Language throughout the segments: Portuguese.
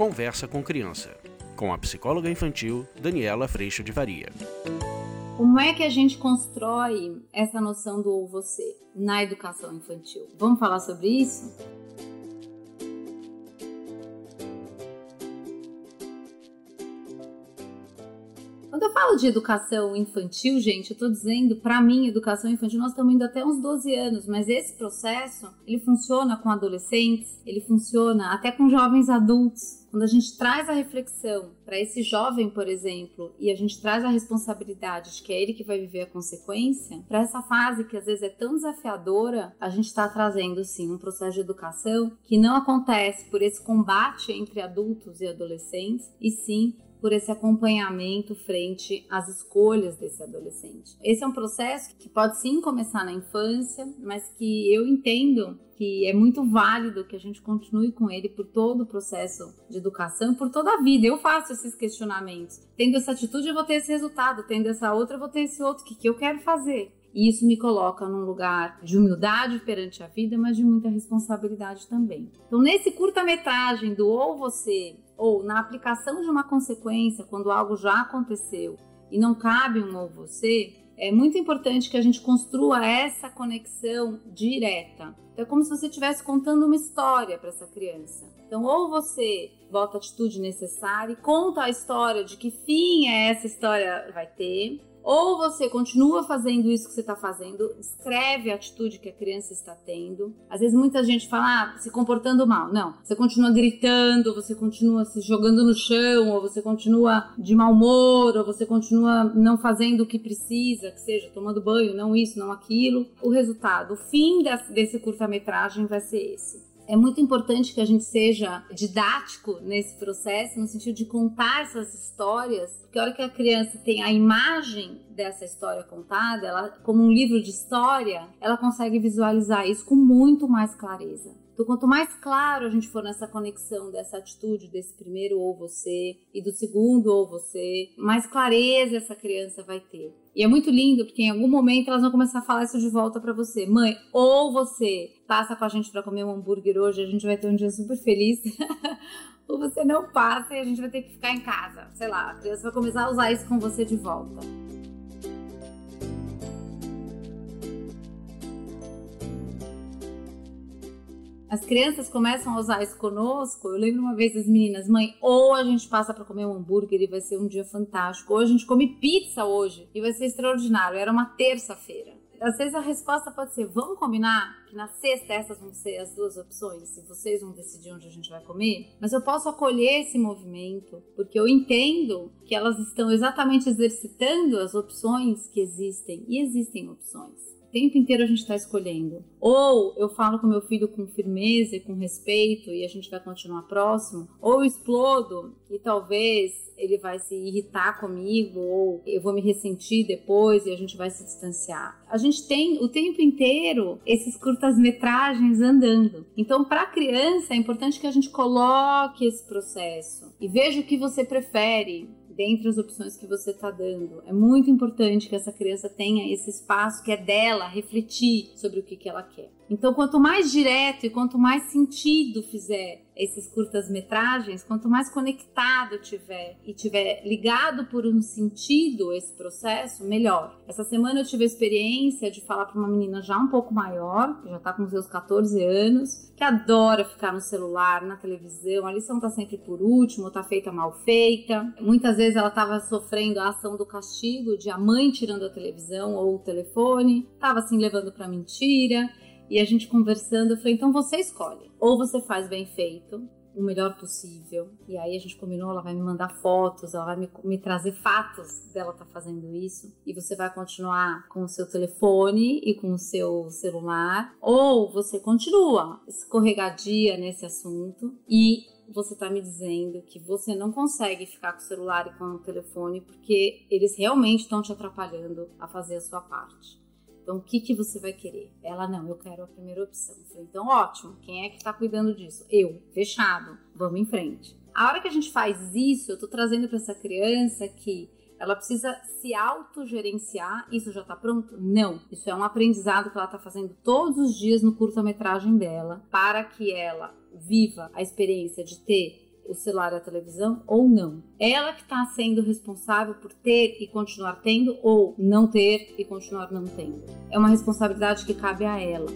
Conversa com Criança, com a psicóloga infantil Daniela Freixo de Varia. Como é que a gente constrói essa noção do ou você na educação infantil? Vamos falar sobre isso? Quando eu falo de educação infantil, gente, eu tô dizendo, para mim, educação infantil, nós estamos indo até uns 12 anos, mas esse processo, ele funciona com adolescentes, ele funciona até com jovens adultos. Quando a gente traz a reflexão para esse jovem, por exemplo, e a gente traz a responsabilidade de que é ele que vai viver a consequência, para essa fase que às vezes é tão desafiadora, a gente está trazendo sim um processo de educação que não acontece por esse combate entre adultos e adolescentes, e sim por esse acompanhamento frente às escolhas desse adolescente. Esse é um processo que pode sim começar na infância, mas que eu entendo que é muito válido que a gente continue com ele por todo o processo de educação, por toda a vida. Eu faço esses questionamentos. Tendo essa atitude, eu vou ter esse resultado. Tendo essa outra, eu vou ter esse outro. O que, eu quero fazer? E isso me coloca num lugar de humildade perante a vida, mas de muita responsabilidade também. Então, nesse curta-metragem do ou você, ou na aplicação de uma consequência, quando algo já aconteceu e não cabe um ou você, é muito importante que a gente construa essa conexão direta. Então, é como se você estivesse contando uma história para essa criança. Então, ou você volta a atitude necessária e conta a história de que fim é essa história vai ter, ou você continua fazendo isso que você está fazendo, escreve a atitude que a criança está tendo. Às vezes muita gente fala, ah, se comportando mal. Não, você continua gritando, você continua se jogando no chão, ou você continua de mau humor, ou você continua não fazendo o que precisa, que seja tomando banho, não isso, não aquilo. O resultado, o fim desse curta-metragem vai ser esse é muito importante que a gente seja didático nesse processo, no sentido de contar essas histórias, porque a hora que a criança tem a imagem dessa história contada, ela, como um livro de história, ela consegue visualizar isso com muito mais clareza. Então, quanto mais claro a gente for nessa conexão dessa atitude, desse primeiro ou você e do segundo ou você, mais clareza essa criança vai ter. E é muito lindo porque em algum momento elas vão começar a falar isso de volta para você. Mãe, ou você passa com a gente para comer um hambúrguer hoje, a gente vai ter um dia super feliz. ou você não passa e a gente vai ter que ficar em casa. Sei lá, a criança vai começar a usar isso com você de volta. As crianças começam a usar isso conosco. Eu lembro uma vez das meninas, mãe, ou a gente passa para comer um hambúrguer e vai ser um dia fantástico, ou a gente come pizza hoje e vai ser extraordinário. Era uma terça-feira. Às vezes a resposta pode ser: vamos combinar que na sexta essas vão ser as duas opções, e vocês vão decidir onde a gente vai comer. Mas eu posso acolher esse movimento, porque eu entendo que elas estão exatamente exercitando as opções que existem, e existem opções tempo inteiro a gente está escolhendo. Ou eu falo com meu filho com firmeza e com respeito e a gente vai continuar próximo, ou eu explodo e talvez ele vai se irritar comigo ou eu vou me ressentir depois e a gente vai se distanciar. A gente tem o tempo inteiro esses curtas-metragens andando. Então, para a criança é importante que a gente coloque esse processo e veja o que você prefere dentre as opções que você está dando. É muito importante que essa criança tenha esse espaço que é dela refletir sobre o que, que ela quer. Então, quanto mais direto e quanto mais sentido fizer esses curtas-metragens, quanto mais conectado tiver e tiver ligado por um sentido esse processo, melhor. Essa semana eu tive a experiência de falar para uma menina já um pouco maior, que já está com seus 14 anos, que adora ficar no celular, na televisão. A lição está sempre por último, está feita mal feita. Muitas vezes ela estava sofrendo a ação do castigo de a mãe tirando a televisão ou o telefone, estava assim levando para mentira. E a gente conversando, eu falei, então você escolhe. Ou você faz bem feito, o melhor possível. E aí a gente combinou, ela vai me mandar fotos, ela vai me, me trazer fatos dela tá fazendo isso. E você vai continuar com o seu telefone e com o seu celular. Ou você continua escorregadia nesse assunto e você está me dizendo que você não consegue ficar com o celular e com o telefone porque eles realmente estão te atrapalhando a fazer a sua parte. Então, o que, que você vai querer? Ela, não, eu quero a primeira opção. Eu falei, então, ótimo. Quem é que está cuidando disso? Eu. Fechado. Vamos em frente. A hora que a gente faz isso, eu estou trazendo para essa criança que ela precisa se autogerenciar. Isso já está pronto? Não. Isso é um aprendizado que ela está fazendo todos os dias no curta-metragem dela para que ela viva a experiência de ter o celular e a televisão ou não. Ela que está sendo responsável por ter e continuar tendo ou não ter e continuar não tendo. É uma responsabilidade que cabe a ela.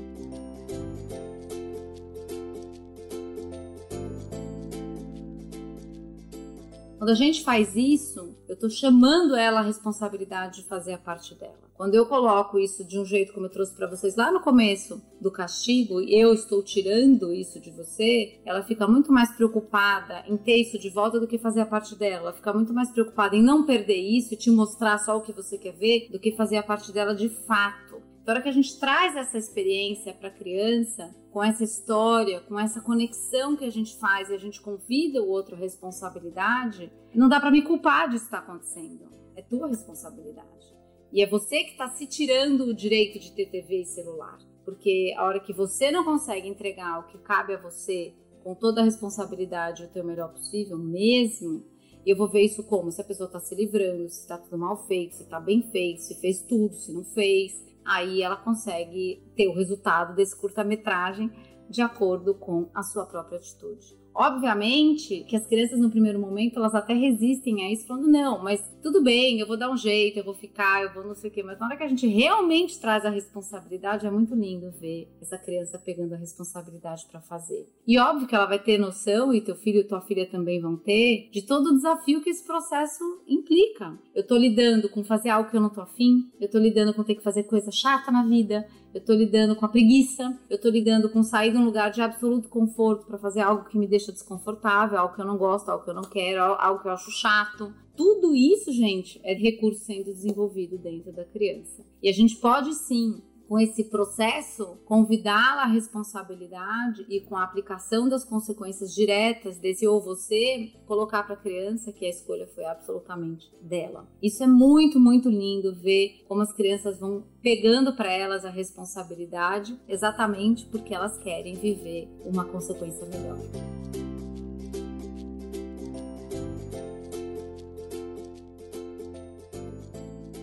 Quando a gente faz isso, eu estou chamando ela a responsabilidade de fazer a parte dela. Quando eu coloco isso de um jeito como eu trouxe para vocês lá no começo do castigo, eu estou tirando isso de você, ela fica muito mais preocupada em ter isso de volta do que fazer a parte dela. Ela fica muito mais preocupada em não perder isso e te mostrar só o que você quer ver do que fazer a parte dela de fato. Na hora que a gente traz essa experiência para a criança, com essa história, com essa conexão que a gente faz e a gente convida o outro à responsabilidade, não dá para me culpar disso estar acontecendo. É tua responsabilidade. E é você que está se tirando o direito de ter TV e celular. Porque a hora que você não consegue entregar o que cabe a você com toda a responsabilidade o teu melhor possível, mesmo, eu vou ver isso como se a pessoa está se livrando, se está tudo mal feito, se está bem feito, se fez tudo, se não fez aí ela consegue ter o resultado desse curta-metragem de acordo com a sua própria atitude. Obviamente que as crianças no primeiro momento elas até resistem a isso, falando não, mas tudo bem, eu vou dar um jeito, eu vou ficar, eu vou não sei o quê. Mas na hora que a gente realmente traz a responsabilidade, é muito lindo ver essa criança pegando a responsabilidade para fazer. E óbvio que ela vai ter noção, e teu filho e tua filha também vão ter, de todo o desafio que esse processo implica. Eu tô lidando com fazer algo que eu não tô afim, eu tô lidando com ter que fazer coisa chata na vida, eu tô lidando com a preguiça, eu tô lidando com sair de um lugar de absoluto conforto para fazer algo que me deixa desconfortável, algo que eu não gosto, algo que eu não quero, algo que eu acho chato. Tudo isso, gente, é recurso sendo desenvolvido dentro da criança. E a gente pode sim com esse processo, convidá-la à responsabilidade e com a aplicação das consequências diretas desse ou você, colocar para a criança que a escolha foi absolutamente dela. Isso é muito, muito lindo ver como as crianças vão pegando para elas a responsabilidade exatamente porque elas querem viver uma consequência melhor.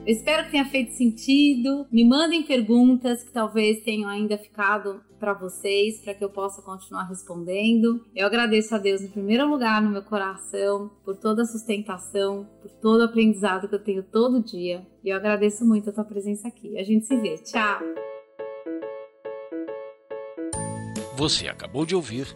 Eu espero que tenha feito sentido. Me mandem perguntas que talvez tenham ainda ficado para vocês, para que eu possa continuar respondendo. Eu agradeço a Deus em primeiro lugar no meu coração por toda a sustentação, por todo o aprendizado que eu tenho todo dia. E eu agradeço muito a tua presença aqui. A gente se vê. Tchau. Você acabou de ouvir